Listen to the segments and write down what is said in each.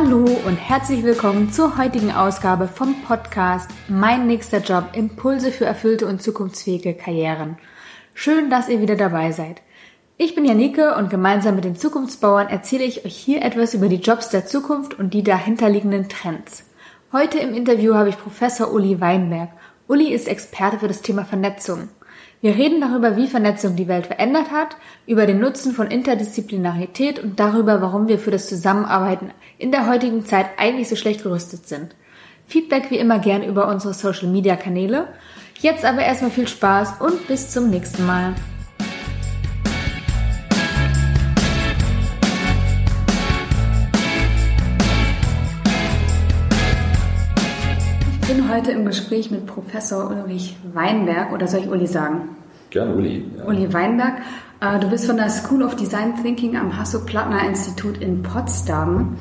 Hallo und herzlich willkommen zur heutigen Ausgabe vom Podcast Mein nächster Job Impulse für erfüllte und zukunftsfähige Karrieren. Schön, dass ihr wieder dabei seid. Ich bin Janike und gemeinsam mit den Zukunftsbauern erzähle ich euch hier etwas über die Jobs der Zukunft und die dahinterliegenden Trends. Heute im Interview habe ich Professor Uli Weinberg. Uli ist Experte für das Thema Vernetzung. Wir reden darüber, wie Vernetzung die Welt verändert hat, über den Nutzen von Interdisziplinarität und darüber, warum wir für das Zusammenarbeiten in der heutigen Zeit eigentlich so schlecht gerüstet sind. Feedback wie immer gern über unsere Social Media Kanäle. Jetzt aber erstmal viel Spaß und bis zum nächsten Mal. Bin heute im Gespräch mit Professor Ulrich Weinberg oder soll ich Uli sagen? Gerne Uli. Ja. Uli Weinberg. Äh, du bist von der School of Design Thinking am Hasso-Plattner-Institut in Potsdam.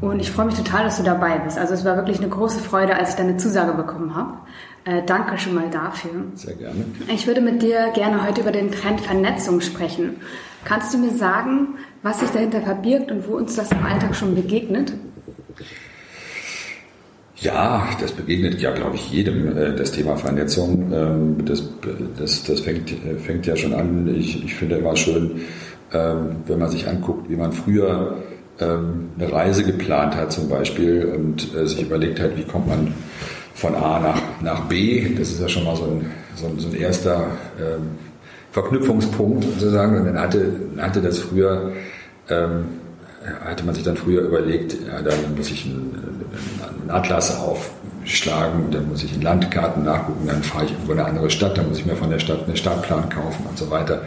Und ich freue mich total, dass du dabei bist. Also es war wirklich eine große Freude, als ich deine Zusage bekommen habe. Äh, danke schon mal dafür. Sehr gerne. Ich würde mit dir gerne heute über den Trend Vernetzung sprechen. Kannst du mir sagen, was sich dahinter verbirgt und wo uns das im Alltag schon begegnet? Ja, das begegnet ja, glaube ich, jedem, äh, das Thema Vernetzung. Ähm, das, das, das fängt, äh, fängt ja schon an. Ich, ich finde immer schön, ähm, wenn man sich anguckt, wie man früher ähm, eine Reise geplant hat zum Beispiel und äh, sich überlegt hat, wie kommt man von A nach, nach B. Das ist ja schon mal so ein, so ein, so ein erster Verknüpfungspunkt sozusagen. Und dann hatte, hatte das früher hatte man sich dann früher überlegt, ja, dann muss ich einen, Atlas aufschlagen, dann muss ich in Landkarten nachgucken, dann fahre ich irgendwo in eine andere Stadt, dann muss ich mir von der Stadt einen Stadtplan kaufen und so weiter.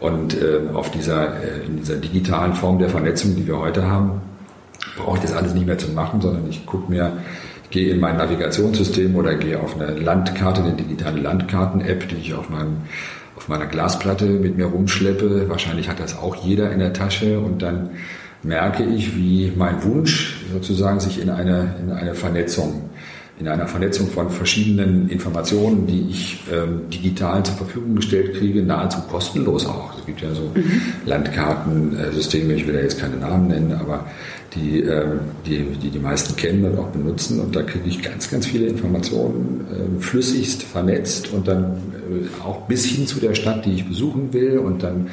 Und äh, auf dieser, äh, in dieser digitalen Form der Vernetzung, die wir heute haben, brauche ich das alles nicht mehr zu machen, sondern ich gucke mir, ich gehe in mein Navigationssystem oder gehe auf eine Landkarte, eine digitale Landkarten-App, die ich auf meinem auf meiner Glasplatte mit mir rumschleppe. Wahrscheinlich hat das auch jeder in der Tasche und dann merke ich, wie mein Wunsch sozusagen sich in eine, in eine Vernetzung, in einer Vernetzung von verschiedenen Informationen, die ich ähm, digital zur Verfügung gestellt kriege, nahezu kostenlos auch. Es gibt ja so mhm. Landkartensysteme, ich will ja jetzt keine Namen nennen, aber die, ähm, die, die die meisten kennen und auch benutzen. Und da kriege ich ganz, ganz viele Informationen äh, flüssigst vernetzt und dann äh, auch bis hin zu der Stadt, die ich besuchen will und dann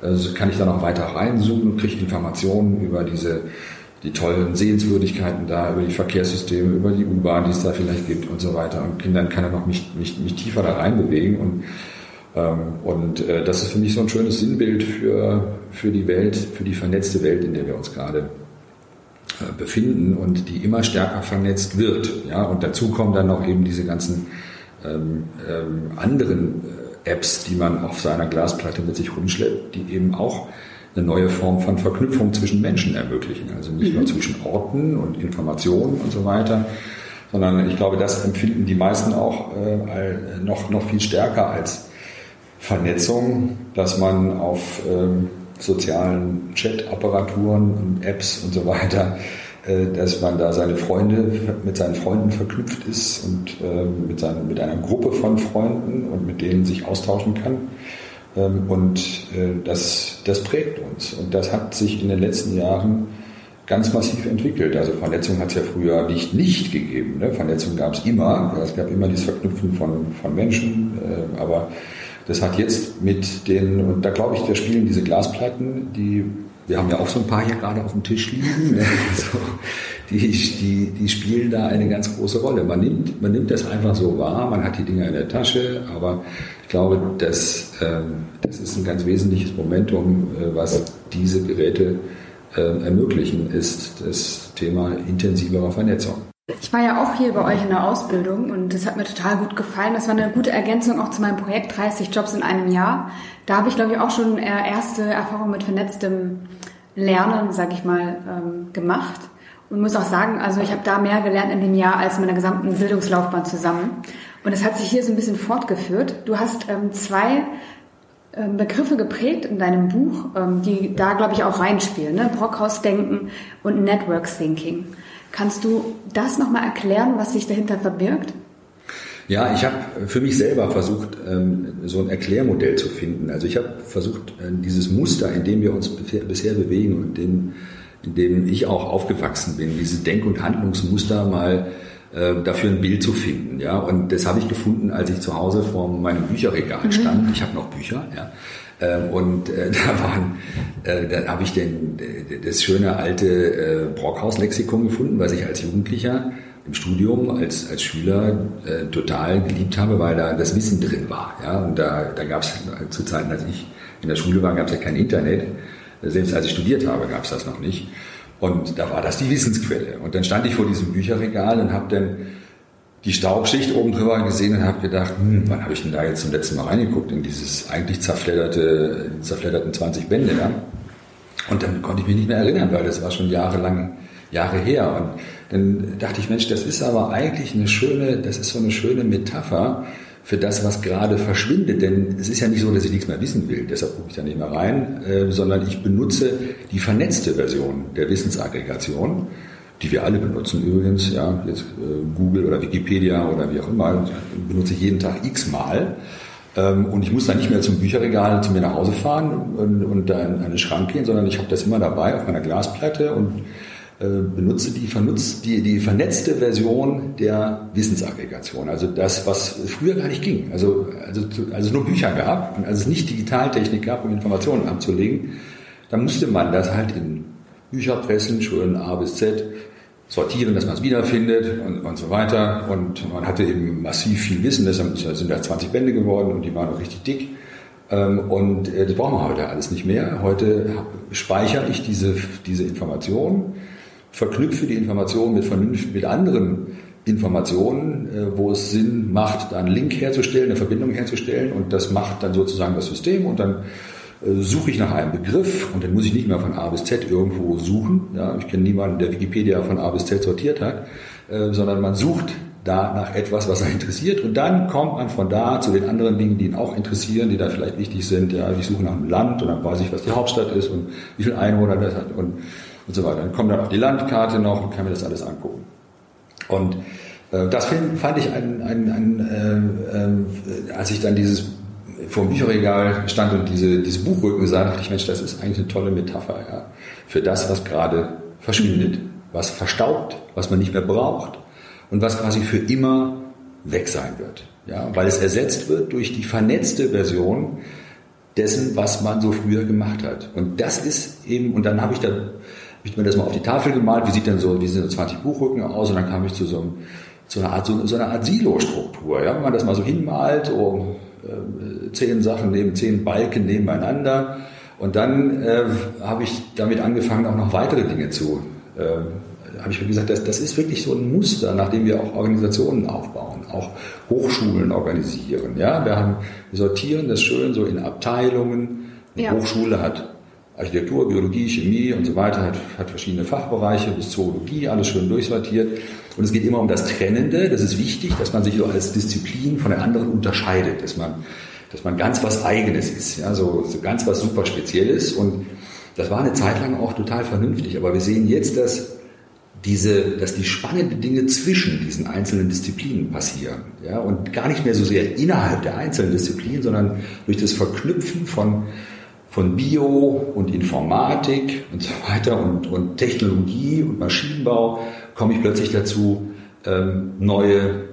also kann ich dann auch weiter reinzoomen und kriege Informationen über diese die tollen Sehenswürdigkeiten da, über die Verkehrssysteme, über die U-Bahn, die es da vielleicht gibt und so weiter. Und Kindern kann er noch mich, mich, mich tiefer da reinbewegen. Und, ähm, und äh, das ist für mich so ein schönes Sinnbild für, für die Welt, für die vernetzte Welt, in der wir uns gerade äh, befinden und die immer stärker vernetzt wird. Ja? Und dazu kommen dann noch eben diese ganzen ähm, ähm, anderen äh, Apps, die man auf seiner Glasplatte mit sich rumschleppt, die eben auch eine neue Form von Verknüpfung zwischen Menschen ermöglichen. Also nicht mhm. nur zwischen Orten und Informationen und so weiter, sondern ich glaube, das empfinden die meisten auch äh, noch, noch viel stärker als Vernetzung, dass man auf ähm, sozialen Chat-Apparaturen und Apps und so weiter äh, dass man da seine Freunde mit seinen Freunden verknüpft ist und ähm, mit, seinen, mit einer Gruppe von Freunden und mit denen sich austauschen kann. Ähm, und äh, das, das prägt uns. Und das hat sich in den letzten Jahren ganz massiv entwickelt. Also Vernetzung hat es ja früher nicht nicht gegeben. Ne? Vernetzung gab es immer. Es gab immer dieses Verknüpfen von, von Menschen. Äh, aber das hat jetzt mit den, und da glaube ich, da spielen diese Glasplatten, die wir haben ja auch so ein paar hier gerade auf dem Tisch liegen. Ne? Also, die, die, die spielen da eine ganz große Rolle. Man nimmt, man nimmt das einfach so wahr, man hat die Dinger in der Tasche, aber ich glaube, das, ähm, das ist ein ganz wesentliches Momentum, äh, was diese Geräte äh, ermöglichen, ist das Thema intensiverer Vernetzung. Ich war ja auch hier bei euch in der Ausbildung und das hat mir total gut gefallen. Das war eine gute Ergänzung auch zu meinem Projekt 30 Jobs in einem Jahr. Da habe ich, glaube ich, auch schon erste Erfahrungen mit vernetztem Lernen, sage ich mal, ähm, gemacht. Und muss auch sagen, also ich habe da mehr gelernt in dem Jahr als in meiner gesamten Bildungslaufbahn zusammen. Und es hat sich hier so ein bisschen fortgeführt. Du hast ähm, zwei ähm, Begriffe geprägt in deinem Buch, die da, glaube ich, auch reinspielen. Ne? Brockhaus-Denken und Network Thinking. Kannst du das nochmal erklären, was sich dahinter verbirgt? Ja, ich habe für mich selber versucht, ähm, so ein Erklärmodell zu finden. Also ich habe versucht, äh, dieses Muster, in dem wir uns bisher bewegen und in, dem ich auch aufgewachsen bin, diese Denk- und Handlungsmuster mal äh, dafür ein Bild zu finden. Ja? Und das habe ich gefunden, als ich zu Hause vor meinem Bücherregal mhm. stand. Ich habe noch Bücher. Ja? Ähm, und äh, da waren, äh, da habe ich den, das schöne alte äh, Brockhaus-Lexikon gefunden, was ich als Jugendlicher im Studium als, als Schüler äh, total geliebt habe, weil da das Wissen drin war. Ja? Und da, da gab es zu Zeiten, als ich in der Schule war, gab es ja kein Internet. Selbst als ich studiert habe, gab es das noch nicht. Und da war das die Wissensquelle. Und dann stand ich vor diesem Bücherregal und habe dann die Staubschicht oben drüber gesehen und habe gedacht, hm, wann habe ich denn da jetzt zum letzten Mal reingeguckt in dieses eigentlich zerfledderte, zerfledderten 20 Bände da? Und dann konnte ich mich nicht mehr erinnern, weil das war schon jahrelang, Jahre her. Und dann dachte ich, Mensch, das ist aber eigentlich eine schöne, das ist so eine schöne Metapher für das, was gerade verschwindet. Denn es ist ja nicht so, dass ich nichts mehr wissen will, deshalb gucke ich da nicht mehr rein, äh, sondern ich benutze die vernetzte Version der Wissensaggregation, die wir alle benutzen übrigens, ja, jetzt äh, Google oder Wikipedia oder wie auch immer, benutze ich jeden Tag x-mal. Ähm, und ich muss dann nicht mehr zum Bücherregal zu mir nach Hause fahren und, und da in einen Schrank gehen, sondern ich habe das immer dabei auf meiner Glasplatte und äh, benutze die, die, die vernetzte Version der Wissensaggregation. Also das, was früher gar nicht ging. Also, also, also es nur Bücher gab und als es nicht Digitaltechnik gab, um Informationen abzulegen, dann musste man das halt in Bücherpressen, schön A bis Z, sortieren, dass man es wiederfindet und, und so weiter. Und man hatte eben massiv viel Wissen, deshalb sind da 20 Bände geworden und die waren auch richtig dick. Ähm, und äh, das brauchen wir heute alles nicht mehr. Heute speichere ich diese, diese Informationen verknüpfe die Information mit, mit anderen Informationen, äh, wo es Sinn macht, da einen Link herzustellen, eine Verbindung herzustellen und das macht dann sozusagen das System und dann suche ich nach einem Begriff und dann muss ich nicht mehr von A bis Z irgendwo suchen. Ja, ich kenne niemanden, der Wikipedia von A bis Z sortiert hat, äh, sondern man sucht da nach etwas, was er interessiert und dann kommt man von da zu den anderen Dingen, die ihn auch interessieren, die da vielleicht wichtig sind. Ja, ich suche nach einem Land und dann weiß ich, was die Hauptstadt ist und wie viele Einwohner das hat und und so weiter. Dann kommt dann auch die Landkarte noch und kann mir das alles angucken. Und äh, das fand ich ein, ein, ein äh, äh, als ich dann dieses vor dem Bücherregal stand und diese, diese Buchrücken sah, dachte ich, Mensch, das ist eigentlich eine tolle Metapher ja, für das, was gerade verschwindet, was verstaubt, was man nicht mehr braucht und was quasi für immer weg sein wird. Ja, weil es ersetzt wird durch die vernetzte Version dessen, was man so früher gemacht hat. Und das ist eben, und dann habe ich da habe ich mir das mal auf die Tafel gemalt, wie sieht denn so, wie sehen so 20 Buchrücken aus und dann kam ich zu so, einem, zu einer Art, so, so Art Silo-Struktur. Ja? Wenn man das mal so hinmalt, oh, zehn Sachen neben zehn Balken nebeneinander und dann äh, habe ich damit angefangen, auch noch weitere Dinge zu, äh, habe ich mir gesagt, das, das ist wirklich so ein Muster, nach dem wir auch Organisationen aufbauen, auch Hochschulen organisieren. Ja, wir haben, wir sortieren das schön so in Abteilungen. Eine ja. Hochschule hat Architektur, Biologie, Chemie und so weiter, hat, hat verschiedene Fachbereiche bis Zoologie, alles schön durchsortiert. Und es geht immer um das Trennende. Das ist wichtig, dass man sich so als Disziplin von den anderen unterscheidet, dass man, dass man ganz was Eigenes ist, ja, so, so ganz was super Spezielles. Und das war eine Zeit lang auch total vernünftig. Aber wir sehen jetzt, dass diese, dass die spannenden Dinge zwischen diesen einzelnen Disziplinen passieren, ja, und gar nicht mehr so sehr innerhalb der einzelnen Disziplinen, sondern durch das Verknüpfen von von Bio und Informatik und so weiter und, und Technologie und Maschinenbau komme ich plötzlich dazu, ähm, neue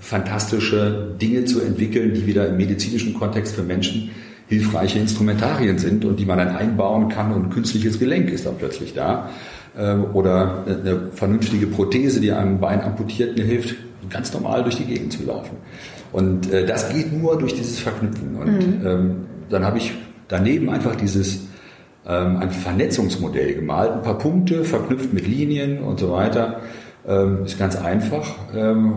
fantastische Dinge zu entwickeln, die wieder im medizinischen Kontext für Menschen hilfreiche Instrumentarien sind und die man dann einbauen kann und ein künstliches Gelenk ist dann plötzlich da. Ähm, oder eine vernünftige Prothese, die einem Bein amputierten hilft, ganz normal durch die Gegend zu laufen. Und äh, das geht nur durch dieses Verknüpfen. Und mhm. ähm, dann habe ich daneben einfach dieses ähm, ein Vernetzungsmodell gemalt, ein paar Punkte verknüpft mit Linien und so weiter. Ähm, ist ganz einfach. Ähm,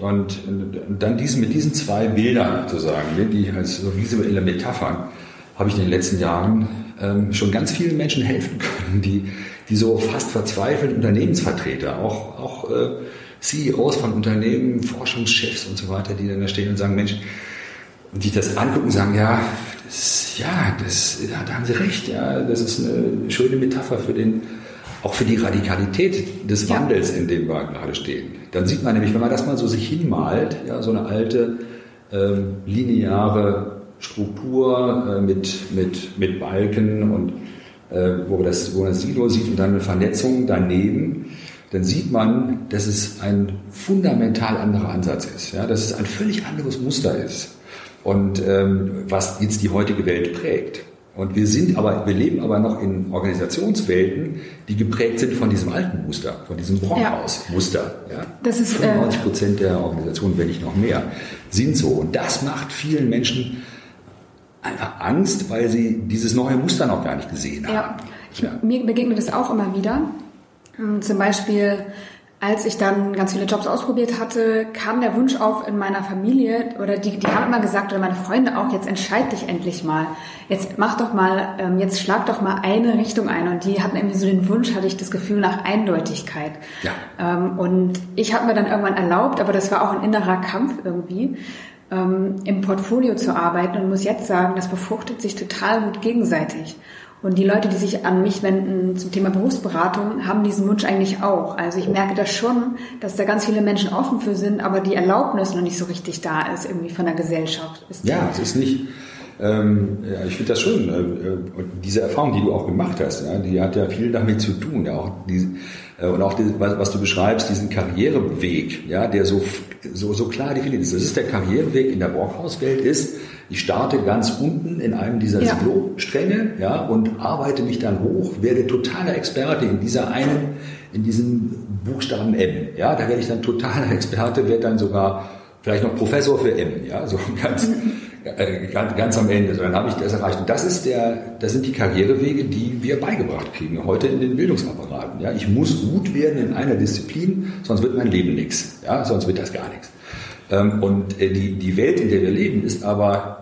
und, und, dann diesen, mit diesen zwei Bildern sozusagen, ne, die als so visuelle Metaphern, habe ich in den letzten Jahren ähm, schon ganz vielen Menschen helfen können, die, die so fast verzweifeln, Unternehmensvertreter, auch, auch äh, CEOs von Unternehmen, Forschungschefs und so weiter, die dann da stehen und sagen, Mensch, und die das angucken und sagen, ja, ja, das, ja, da haben Sie recht, ja, das ist eine schöne Metapher für den, auch für die Radikalität des Wandels, ja. in dem wir gerade stehen. Dann sieht man nämlich, wenn man das mal so sich hinmalt, ja, so eine alte ähm, lineare Struktur äh, mit, mit, mit Balken und äh, wo, das, wo man das Silo sieht und dann eine Vernetzung daneben, dann sieht man, dass es ein fundamental anderer Ansatz ist, ja, dass es ein völlig anderes Muster ist und ähm, was jetzt die heutige Welt prägt. Und wir sind aber, wir leben aber noch in Organisationswelten, die geprägt sind von diesem alten Muster, von diesem Brockhaus-Muster. Ja. Das ist 95 äh, Prozent der Organisationen, wenn nicht noch mehr, sind so. Und das macht vielen Menschen einfach Angst, weil sie dieses neue Muster noch gar nicht gesehen haben. Ja, ich, ja. mir begegnet es auch immer wieder. Hm, zum Beispiel als ich dann ganz viele Jobs ausprobiert hatte, kam der Wunsch auf in meiner Familie oder die, die haben immer gesagt oder meine Freunde auch, jetzt entscheid dich endlich mal. Jetzt mach doch mal, ähm, jetzt schlag doch mal eine Richtung ein. Und die hatten irgendwie so den Wunsch, hatte ich das Gefühl nach Eindeutigkeit. Ja. Ähm, und ich habe mir dann irgendwann erlaubt, aber das war auch ein innerer Kampf irgendwie, ähm, im Portfolio zu arbeiten und muss jetzt sagen, das befruchtet sich total gut gegenseitig. Und die Leute, die sich an mich wenden zum Thema Berufsberatung, haben diesen Wunsch eigentlich auch. Also ich merke das schon, dass da ganz viele Menschen offen für sind, aber die Erlaubnis noch nicht so richtig da ist, irgendwie von der Gesellschaft. Ist ja, es ist nicht. Ähm, ja, ich finde das schön. Äh, und diese Erfahrung, die du auch gemacht hast, ja, die hat ja viel damit zu tun. Ja, auch die, äh, und auch die, was, was, du beschreibst, diesen Karriereweg, ja, der so, so, so klar definiert ist. Das ist der Karriereweg in der Brockhauswelt ist, ich starte ganz unten in einem dieser ja. Silo-Stränge ja, und arbeite mich dann hoch, werde totaler Experte in dieser einen, in diesem Buchstaben M. Ja, da werde ich dann totaler Experte, werde dann sogar vielleicht noch Professor für M. Ja, so ganz, äh, ganz, ganz am Ende. So, dann habe ich das erreicht. Und das ist der, das sind die Karrierewege, die wir beigebracht kriegen heute in den Bildungsapparaten. Ja, ich muss gut werden in einer Disziplin, sonst wird mein Leben nichts. Ja, sonst wird das gar nichts. Ähm, und äh, die, die Welt, in der wir leben, ist aber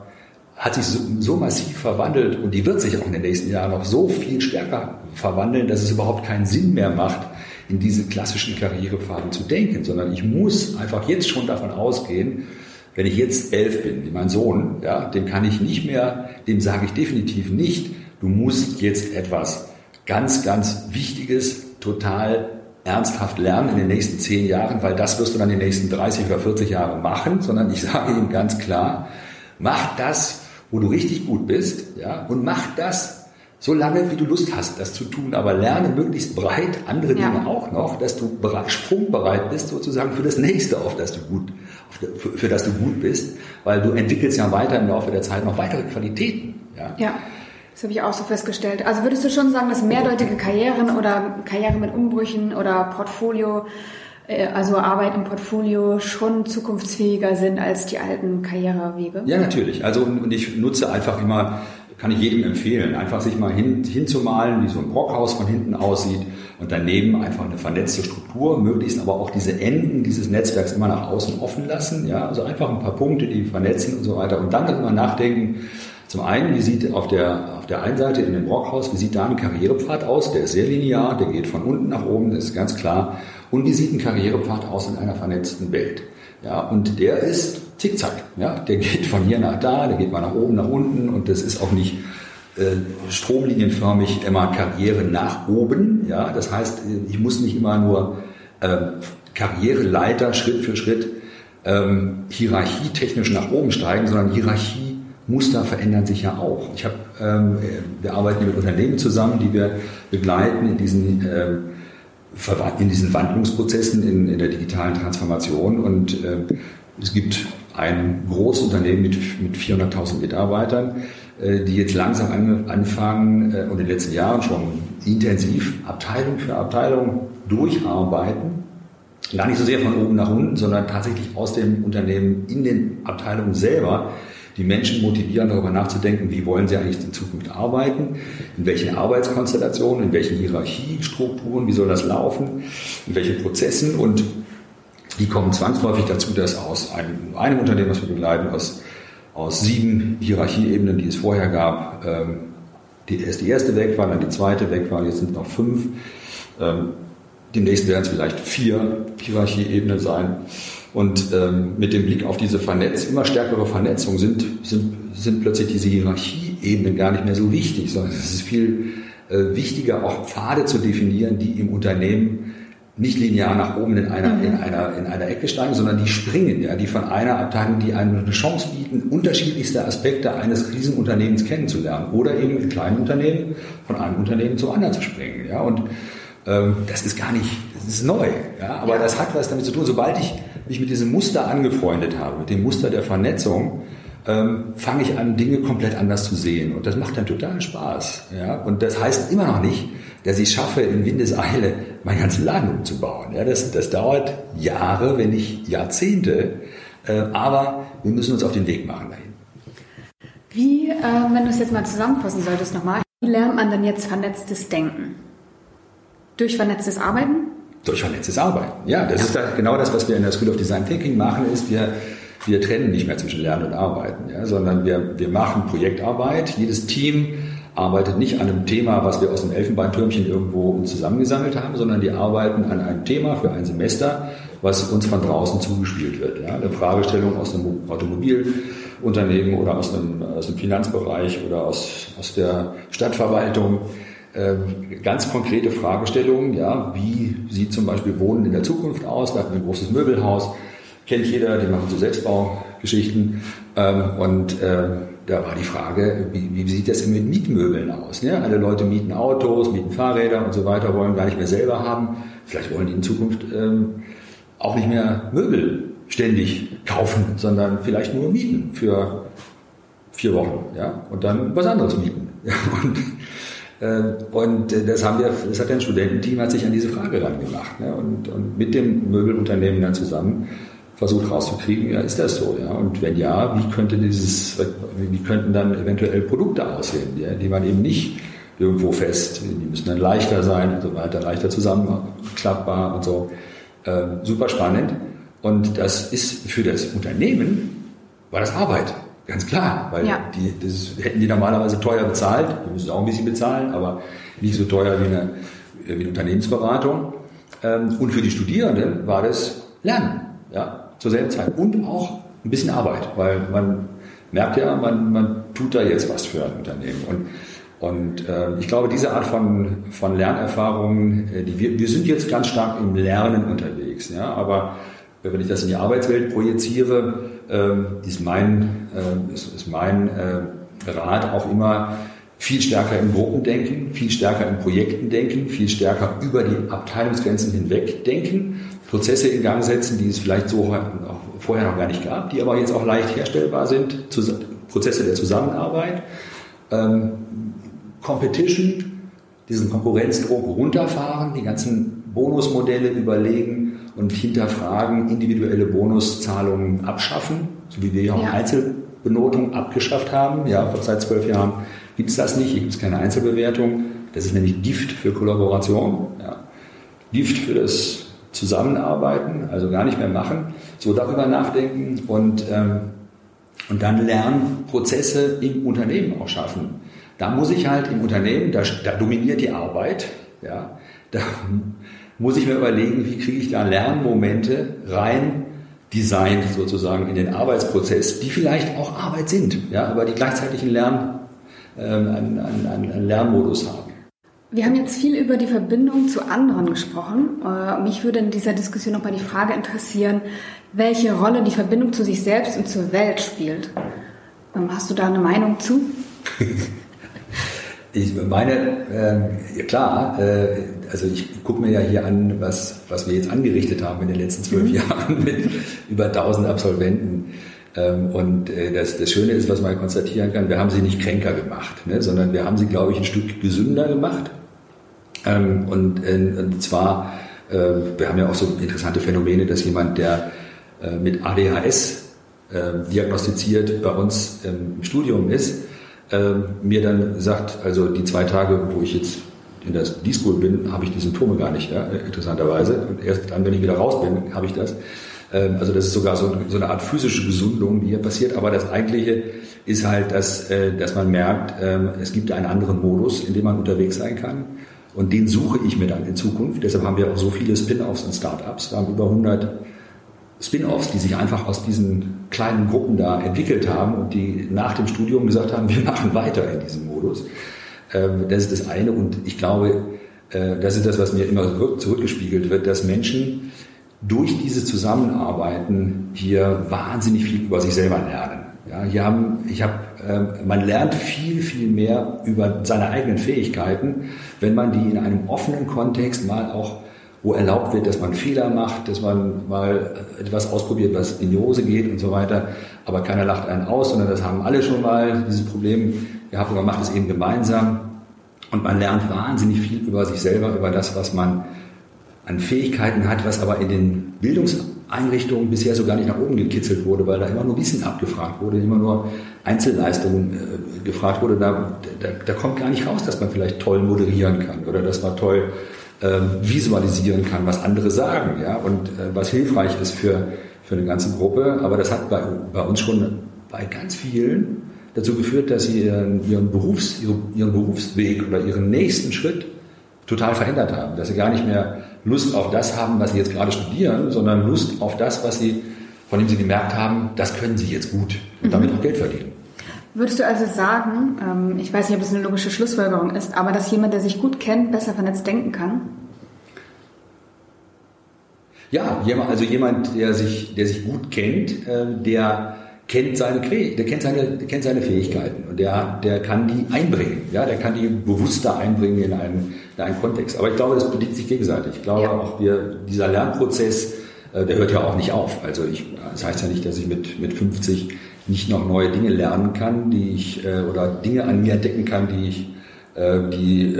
hat sich so, so, massiv verwandelt und die wird sich auch in den nächsten Jahren noch so viel stärker verwandeln, dass es überhaupt keinen Sinn mehr macht, in diese klassischen Karrierepfaden zu denken, sondern ich muss einfach jetzt schon davon ausgehen, wenn ich jetzt elf bin, wie mein Sohn, ja, dem kann ich nicht mehr, dem sage ich definitiv nicht, du musst jetzt etwas ganz, ganz Wichtiges, total ernsthaft lernen in den nächsten zehn Jahren, weil das wirst du dann in den nächsten 30 oder 40 Jahren machen, sondern ich sage ihm ganz klar, mach das, wo du richtig gut bist, ja, und mach das so lange, wie du Lust hast, das zu tun, aber lerne möglichst breit andere Dinge ja. auch noch, dass du sprungbereit bist sozusagen für das nächste, auf das du gut, für, für, das du gut bist, weil du entwickelst ja weiter im Laufe der Zeit noch weitere Qualitäten. Ja. ja. Das habe ich auch so festgestellt. Also würdest du schon sagen, dass mehrdeutige Karrieren oder Karriere mit Umbrüchen oder Portfolio äh, also Arbeit im Portfolio schon zukunftsfähiger sind als die alten Karrierewege? Ja, natürlich. Also und ich nutze einfach immer, kann ich jedem empfehlen, einfach sich mal hin, hinzumalen, wie so ein Brockhaus von hinten aussieht und daneben einfach eine vernetzte Struktur, möglichst aber auch diese Enden dieses Netzwerks immer nach außen offen lassen. Ja, also einfach ein paar Punkte, die vernetzen und so weiter und dann darüber nachdenken. Zum einen, wie sieht auf der, auf der einen Seite in dem Brockhaus, wie sieht da ein Karrierepfad aus? Der ist sehr linear, der geht von unten nach oben, das ist ganz klar. Und wie sieht ein Karrierepfad aus in einer vernetzten Welt? Ja, und der ist zickzack. Ja, der geht von hier nach da, der geht mal nach oben, nach unten und das ist auch nicht äh, stromlinienförmig immer Karriere nach oben. Ja, das heißt, ich muss nicht immer nur äh, Karriereleiter Schritt für Schritt ähm, hierarchietechnisch nach oben steigen, sondern Hierarchiemuster verändern sich ja auch. Ich habe, ähm, wir arbeiten mit Unternehmen zusammen, die wir begleiten in diesen ähm, in diesen Wandlungsprozessen in, in der digitalen Transformation. Und äh, es gibt ein Großunternehmen mit, mit 400.000 Mitarbeitern, äh, die jetzt langsam an, anfangen äh, und in den letzten Jahren schon intensiv Abteilung für Abteilung durcharbeiten. Gar nicht so sehr von oben nach unten, sondern tatsächlich aus dem Unternehmen in den Abteilungen selber die Menschen motivieren, darüber nachzudenken, wie wollen sie eigentlich in Zukunft arbeiten, in welchen Arbeitskonstellationen, in welchen Hierarchiestrukturen, wie soll das laufen, in welchen Prozessen und die kommen zwangsläufig dazu, dass aus einem, einem Unternehmen, was wir begleiten, aus, aus sieben Hierarchieebenen, die es vorher gab, ähm, die, erst die erste weg war, dann die zweite weg war, jetzt sind noch fünf. Ähm, demnächst werden es vielleicht vier Hierarchieebenen sein. Und ähm, mit dem Blick auf diese Vernetz immer stärkere Vernetzung sind, sind, sind plötzlich diese Hierarchieebenen gar nicht mehr so wichtig, sondern es ist viel äh, wichtiger, auch Pfade zu definieren, die im Unternehmen nicht linear nach oben in einer, mhm. in einer, in einer Ecke steigen, sondern die springen, ja, die von einer Abteilung, die einem eine Chance bieten, unterschiedlichste Aspekte eines Riesenunternehmens kennenzulernen oder eben in kleinen Unternehmen von einem Unternehmen zum anderen zu springen, ja, und ähm, das ist gar nicht, das ist neu, ja, aber ja. das hat was damit zu tun. Sobald ich mich mit diesem Muster angefreundet habe, mit dem Muster der Vernetzung, ähm, fange ich an, Dinge komplett anders zu sehen. Und das macht dann total Spaß. Ja? Und das heißt immer noch nicht, dass ich schaffe, in Windeseile meinen ganzen Laden umzubauen. Ja? Das, das dauert Jahre, wenn nicht Jahrzehnte. Äh, aber wir müssen uns auf den Weg machen dahin. Wie, äh, wenn du es jetzt mal zusammenfassen solltest nochmal, wie lernt man denn jetzt vernetztes Denken? Durch vernetztes Arbeiten? Durch vernetztes Arbeiten. Ja, das ja. ist da genau das, was wir in der School of Design Thinking machen, ist, wir wir trennen nicht mehr zwischen Lernen und Arbeiten, ja, sondern wir, wir machen Projektarbeit. Jedes Team arbeitet nicht an einem Thema, was wir aus dem Elfenbeintürmchen irgendwo zusammengesammelt haben, sondern die arbeiten an einem Thema für ein Semester, was uns von draußen zugespielt wird. Ja. Eine Fragestellung aus einem Automobilunternehmen oder aus einem, aus dem Finanzbereich oder aus, aus der Stadtverwaltung. Ähm, ganz konkrete Fragestellungen, ja, wie sieht zum Beispiel Wohnen in der Zukunft aus? Wir ein großes Möbelhaus kennt jeder, die machen so Selbstbaugeschichten. Ähm, und äh, da war die Frage, wie, sieht das denn mit Mietmöbeln aus? Ne? Alle Leute mieten Autos, mieten Fahrräder und so weiter, wollen gar nicht mehr selber haben. Vielleicht wollen die in Zukunft ähm, auch nicht mehr Möbel ständig kaufen, sondern vielleicht nur mieten für vier Wochen, und dann was anderes mieten. Ja, und äh, und das haben wir, das hat ein Studententeam hat sich an diese Frage rangemacht. Ne? Und, und mit dem Möbelunternehmen dann zusammen versucht rauszukriegen, ja, ist das so, ja? Und wenn ja, wie könnte dieses, wie könnten dann eventuell Produkte aussehen, ja, die man eben nicht irgendwo fest, die müssen dann leichter sein und so weiter, leichter zusammenklappbar und so. Ähm, super spannend. Und das ist für das Unternehmen, war das Arbeit. Ganz klar, weil ja. die, das hätten die normalerweise teuer bezahlt, die müssen auch ein bisschen bezahlen, aber nicht so teuer wie eine, wie eine Unternehmensberatung. Ähm, und für die Studierenden war das Lernen. Ja, zur selben Zeit. Und auch ein bisschen Arbeit, weil man merkt ja, man, man tut da jetzt was für ein Unternehmen. Und, und äh, ich glaube, diese Art von, von Lernerfahrungen, äh, die wir, wir sind jetzt ganz stark im Lernen unterwegs, ja, aber wenn ich das in die Arbeitswelt projiziere, äh, ist mein, äh, ist, ist mein äh, Rat auch immer, viel stärker in Gruppen denken, viel stärker in Projekten denken, viel stärker über die Abteilungsgrenzen hinweg denken Prozesse in Gang setzen, die es vielleicht so vorher noch gar nicht gab, die aber jetzt auch leicht herstellbar sind, Prozesse der Zusammenarbeit, ähm, Competition, diesen Konkurrenzdruck runterfahren, die ganzen Bonusmodelle überlegen und hinterfragen, individuelle Bonuszahlungen abschaffen, so wie wir ja auch. Einzelbenotung abgeschafft haben. Ja, seit zwölf Jahren gibt es das nicht, hier gibt es keine Einzelbewertung. Das ist nämlich Gift für Kollaboration, ja. Gift für das zusammenarbeiten, also gar nicht mehr machen, so darüber nachdenken und, ähm, und dann Lernprozesse im Unternehmen auch schaffen. Da muss ich halt im Unternehmen, da, da dominiert die Arbeit, ja, da muss ich mir überlegen, wie kriege ich da Lernmomente rein designt sozusagen in den Arbeitsprozess, die vielleicht auch Arbeit sind, ja, aber die gleichzeitig einen, Lern, ähm, einen, einen, einen Lernmodus haben. Wir haben jetzt viel über die Verbindung zu anderen gesprochen. Äh, mich würde in dieser Diskussion nochmal die Frage interessieren, welche Rolle die Verbindung zu sich selbst und zur Welt spielt. Ähm, hast du da eine Meinung zu? ich meine, äh, klar, äh, also ich gucke mir ja hier an, was, was wir jetzt angerichtet haben in den letzten zwölf mhm. Jahren mit über 1000 Absolventen. Ähm, und äh, das, das Schöne ist, was man konstatieren kann, wir haben sie nicht kränker gemacht, ne, sondern wir haben sie, glaube ich, ein Stück gesünder gemacht ähm, und, äh, und zwar, äh, wir haben ja auch so interessante Phänomene, dass jemand, der äh, mit ADHS äh, diagnostiziert bei uns ähm, im Studium ist, äh, mir dann sagt, also die zwei Tage, wo ich jetzt in der D-School bin, habe ich die Symptome gar nicht, ja, interessanterweise. Und erst dann, wenn ich wieder raus bin, habe ich das. Ähm, also das ist sogar so, so, eine Art physische Gesundung, die hier passiert. Aber das Eigentliche ist halt, dass, äh, dass man merkt, ähm, es gibt einen anderen Modus, in dem man unterwegs sein kann. Und den suche ich mir dann in Zukunft. Deshalb haben wir auch so viele Spin-offs und Startups. Wir haben über 100 Spin-offs, die sich einfach aus diesen kleinen Gruppen da entwickelt haben und die nach dem Studium gesagt haben, wir machen weiter in diesem Modus. Ähm, das ist das eine. Und ich glaube, äh, das ist das, was mir immer zurückgespiegelt wird, dass Menschen durch diese Zusammenarbeiten hier wahnsinnig viel über sich selber lernen. Ja, hier haben, ich hab, äh, man lernt viel, viel mehr über seine eigenen Fähigkeiten, wenn man die in einem offenen Kontext mal auch, wo erlaubt wird, dass man Fehler macht, dass man mal etwas ausprobiert, was in die Hose geht und so weiter. Aber keiner lacht einen aus, sondern das haben alle schon mal, dieses Problem gehabt man macht es eben gemeinsam. Und man lernt wahnsinnig viel über sich selber, über das, was man an Fähigkeiten hat, was aber in den Bildungseinrichtungen bisher so gar nicht nach oben gekitzelt wurde, weil da immer nur Wissen abgefragt wurde, immer nur Einzelleistungen äh, gefragt wurde. Da, da, da, kommt gar nicht raus, dass man vielleicht toll moderieren kann oder dass man toll äh, visualisieren kann, was andere sagen, ja, und äh, was hilfreich ist für, für eine ganze Gruppe. Aber das hat bei, bei uns schon bei ganz vielen dazu geführt, dass sie ihren, ihren, Berufs, ihren Berufsweg oder ihren nächsten Schritt total verändert haben, dass sie gar nicht mehr Lust auf das haben, was sie jetzt gerade studieren, sondern Lust auf das, was sie, von dem sie gemerkt haben, das können sie jetzt gut und mhm. damit auch Geld verdienen. Würdest du also sagen, ähm, ich weiß nicht, ob es eine logische Schlussfolgerung ist, aber dass jemand, der sich gut kennt, besser vernetzt denken kann? Ja, also jemand, der sich, der sich gut kennt, äh, der kennt seine, der kennt seine, der kennt seine Fähigkeiten und der, der kann die einbringen. Ja, der kann die bewusster einbringen in einen, in einen Kontext. Aber ich glaube, das bedingt sich gegenseitig. Ich glaube ja. auch, wir, dieser Lernprozess, äh, der hört ja auch nicht auf. Also ich, das heißt ja nicht, dass ich mit, mit 50 nicht noch neue Dinge lernen kann, die ich, äh, oder Dinge an mir entdecken kann, die ich, äh, die,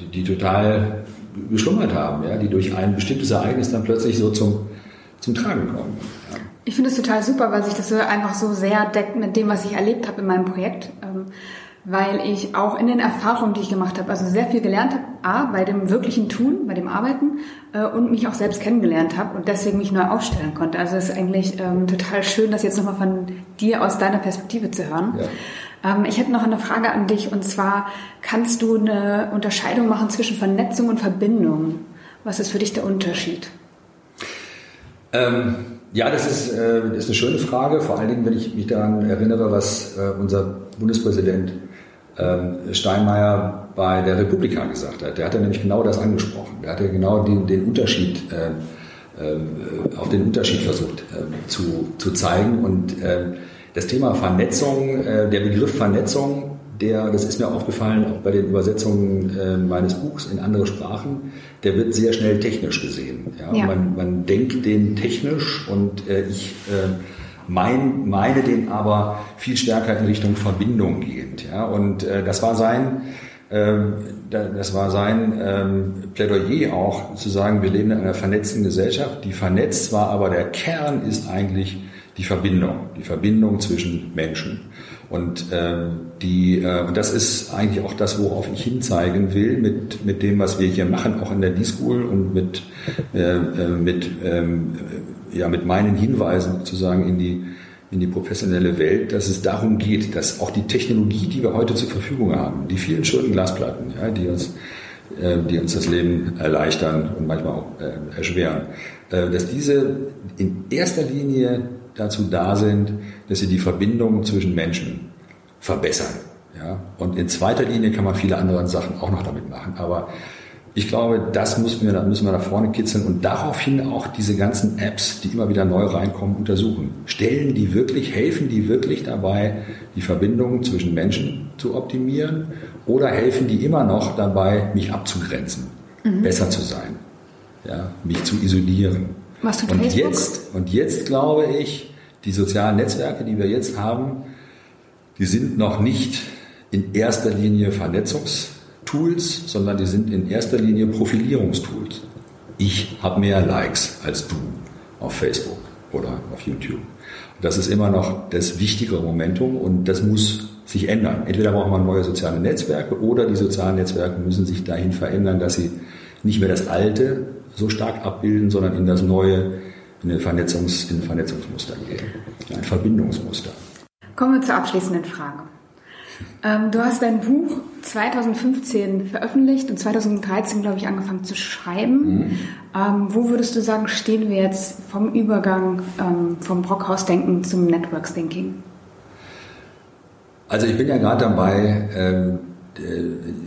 die, die total geschlummert haben, ja, die durch ein bestimmtes Ereignis dann plötzlich so zum, zum Tragen kommen. Ja. Ich finde es total super, weil sich das so einfach so sehr deckt mit dem, was ich erlebt habe in meinem Projekt. Ähm, weil ich auch in den Erfahrungen, die ich gemacht habe, also sehr viel gelernt habe, A, bei dem wirklichen Tun, bei dem Arbeiten äh, und mich auch selbst kennengelernt habe und deswegen mich neu aufstellen konnte. Also es ist eigentlich ähm, total schön, das jetzt nochmal von dir aus deiner Perspektive zu hören. Ja. Ähm, ich hätte noch eine Frage an dich und zwar, kannst du eine Unterscheidung machen zwischen Vernetzung und Verbindung? Was ist für dich der Unterschied? Ähm ja, das ist, äh, ist eine schöne Frage, vor allen Dingen, wenn ich mich daran erinnere, was äh, unser Bundespräsident äh, Steinmeier bei der Republika gesagt hat. Der hat ja nämlich genau das angesprochen. Der hat ja genau den, den Unterschied, äh, äh, auf den Unterschied versucht äh, zu, zu zeigen. Und das Thema Vernetzung, äh, der Begriff Vernetzung der, das ist mir aufgefallen, auch bei den Übersetzungen äh, meines Buchs in andere Sprachen, der wird sehr schnell technisch gesehen. Ja? ja. Man, man denkt den technisch und äh, ich äh, mein, meine den aber viel stärker in Richtung Verbindung gehend. Ja? Und äh, das war sein, ähm, das war sein ähm, Plädoyer auch, zu sagen, wir leben in einer vernetzten Gesellschaft, die vernetzt war, aber der Kern ist eigentlich die Verbindung, die Verbindung zwischen Menschen. Und ähm, die, äh, das ist eigentlich auch das, worauf ich hinzeigen will mit, mit dem, was wir hier machen, auch in der D-School und mit, äh, äh, mit, ähm, ja, mit meinen Hinweisen sozusagen in die, in die professionelle Welt, dass es darum geht, dass auch die Technologie, die wir heute zur Verfügung haben, die vielen schönen Glasplatten, ja, die uns äh, die uns das Leben erleichtern und manchmal auch äh, erschweren, äh, dass diese in erster Linie dazu da sind, dass sie die Verbindung zwischen Menschen verbessern. Ja? Und in zweiter Linie kann man viele andere Sachen auch noch damit machen. Aber ich glaube, das müssen wir, da müssen wir nach vorne kitzeln und daraufhin auch diese ganzen Apps, die immer wieder neu reinkommen, untersuchen. Stellen die wirklich, helfen die wirklich dabei, die Verbindung zwischen Menschen zu optimieren oder helfen die immer noch dabei, mich abzugrenzen, mhm. besser zu sein, ja, mich zu isolieren? Was tut und Facebook? Jetzt, und jetzt glaube ich, die sozialen Netzwerke, die wir jetzt haben, die sind noch nicht in erster Linie Vernetzungstools, sondern die sind in erster Linie Profilierungstools. Ich habe mehr Likes als du auf Facebook oder auf YouTube. Das ist immer noch das wichtigere Momentum und das muss sich ändern. Entweder braucht man neue soziale Netzwerke oder die sozialen Netzwerke müssen sich dahin verändern, dass sie nicht mehr das Alte so stark abbilden, sondern in das neue, in ein, Vernetzungs, in Vernetzungsmuster gehen, ein Verbindungsmuster. Kommen wir zur abschließenden Frage. Ähm, du hast dein Buch 2015 veröffentlicht und 2013, glaube ich, angefangen zu schreiben. Mhm. Ähm, wo würdest du sagen, stehen wir jetzt vom Übergang ähm, vom Brockhaus-Denken zum Networks-Thinking? Also ich bin ja gerade dabei, ähm,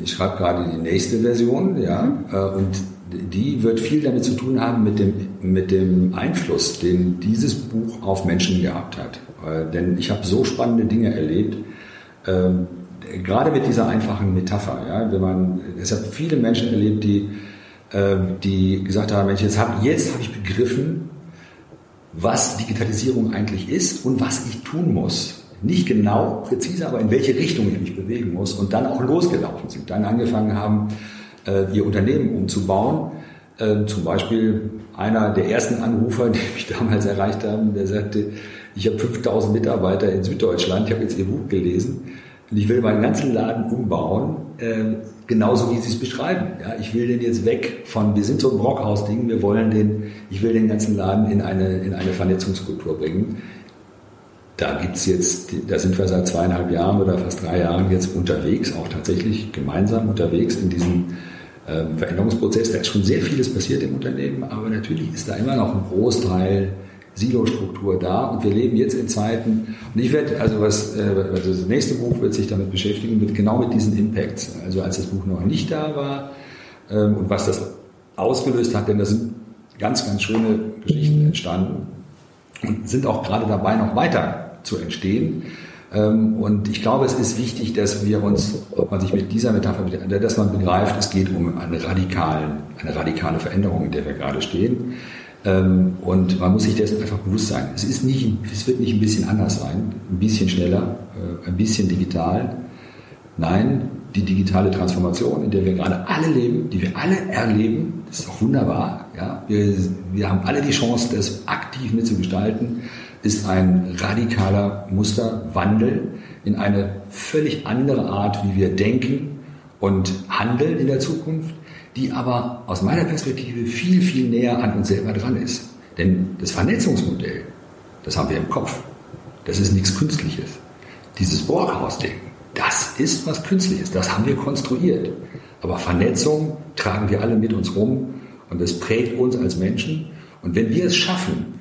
ich schreibe gerade die nächste Version, ja, mhm. und die wird viel damit zu tun haben mit dem, mit dem Einfluss, den dieses Buch auf Menschen gehabt hat. Denn ich habe so spannende Dinge erlebt, ähm, gerade mit dieser einfachen Metapher. Ja, wenn man, es hat viele Menschen erlebt, die, äh, die gesagt haben, Mensch, jetzt habe jetzt hab ich begriffen, was Digitalisierung eigentlich ist und was ich tun muss. Nicht genau, präzise, aber in welche Richtung ich mich bewegen muss und dann auch losgelaufen sind, dann angefangen haben, äh, ihr Unternehmen umzubauen. Äh, zum Beispiel einer der ersten Anrufer, die mich damals erreicht haben, der sagte, ich habe 5000 Mitarbeiter in Süddeutschland, ich habe jetzt Ihr Buch gelesen und ich will meinen ganzen Laden umbauen, äh, genauso wie Sie es beschreiben. Ja, ich will den jetzt weg von, wir sind so ein Brockhaus-Ding, wir wollen den, ich will den ganzen Laden in eine, in eine Vernetzungskultur bringen. Da gibt's jetzt, da sind wir seit zweieinhalb Jahren oder fast drei Jahren jetzt unterwegs, auch tatsächlich gemeinsam unterwegs in diesem ähm, Veränderungsprozess. Da ist schon sehr vieles passiert im Unternehmen, aber natürlich ist da immer noch ein Großteil Silo-Struktur da und wir leben jetzt in Zeiten und ich werde, also was, äh, also das nächste Buch wird sich damit beschäftigen, mit genau mit diesen Impacts. Also als das Buch noch nicht da war ähm, und was das ausgelöst hat, denn da sind ganz, ganz schöne Geschichten entstanden und sind auch gerade dabei, noch weiter zu entstehen. Ähm, und ich glaube, es ist wichtig, dass wir uns, ob man sich mit dieser Metapher, dass man begreift, es geht um eine, radikalen, eine radikale Veränderung, in der wir gerade stehen. Ähm, und man muss sich dessen einfach bewusst sein. Es, ist nicht, es wird nicht ein bisschen anders sein, ein bisschen schneller, äh, ein bisschen digital. Nein, die digitale Transformation, in der wir gerade alle leben, die wir alle erleben, das ist auch wunderbar. Ja? Wir, wir haben alle die Chance, das aktiv mitzugestalten ist ein radikaler Musterwandel in eine völlig andere Art, wie wir denken und handeln in der Zukunft, die aber aus meiner Perspektive viel, viel näher an uns selber dran ist. Denn das Vernetzungsmodell, das haben wir im Kopf. Das ist nichts Künstliches. Dieses Borghaus-Denken, das ist was Künstliches. Das haben wir konstruiert. Aber Vernetzung tragen wir alle mit uns rum und das prägt uns als Menschen. Und wenn wir es schaffen,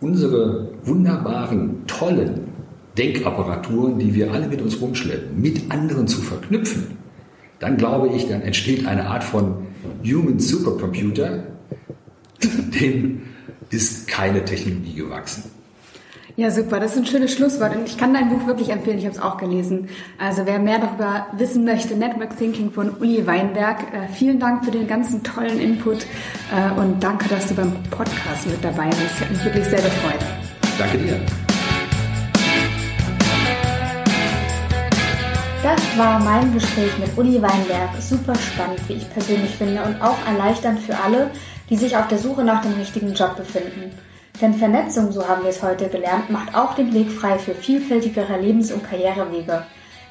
unsere wunderbaren, tollen Denkapparaturen, die wir alle mit uns rumschleppen, mit anderen zu verknüpfen, dann glaube ich, dann entsteht eine Art von Human Supercomputer, dem ist keine Technologie gewachsen. Ja, super. Das ist ein schönes Schlusswort. Und ich kann dein Buch wirklich empfehlen. Ich habe es auch gelesen. Also wer mehr darüber wissen möchte, Network Thinking von Uli Weinberg. Äh, vielen Dank für den ganzen tollen Input äh, und danke, dass du beim Podcast mit dabei bist. Ich habe mich wirklich sehr gefreut. Danke dir. Das war mein Gespräch mit Uli Weinberg. Super spannend, wie ich persönlich finde, und auch erleichternd für alle, die sich auf der Suche nach dem richtigen Job befinden. Denn Vernetzung, so haben wir es heute gelernt, macht auch den Weg frei für vielfältigere Lebens- und Karrierewege.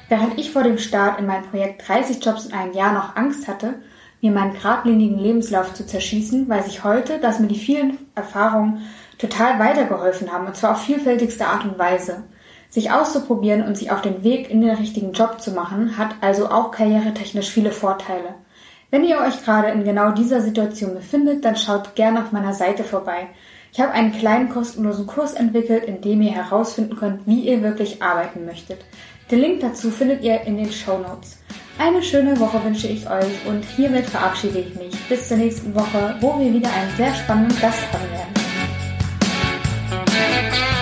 Während ich vor dem Start in mein Projekt 30 Jobs in einem Jahr noch Angst hatte, mir meinen geradlinigen Lebenslauf zu zerschießen, weiß ich heute, dass mir die vielen Erfahrungen total weitergeholfen haben, und zwar auf vielfältigste Art und Weise. Sich auszuprobieren und sich auf den Weg in den richtigen Job zu machen, hat also auch karrieretechnisch viele Vorteile. Wenn ihr euch gerade in genau dieser Situation befindet, dann schaut gerne auf meiner Seite vorbei. Ich habe einen kleinen kostenlosen Kurs entwickelt, in dem ihr herausfinden könnt, wie ihr wirklich arbeiten möchtet. Den Link dazu findet ihr in den Show Notes. Eine schöne Woche wünsche ich euch und hiermit verabschiede ich mich. Bis zur nächsten Woche, wo wir wieder einen sehr spannenden Gast haben werden. Thank you.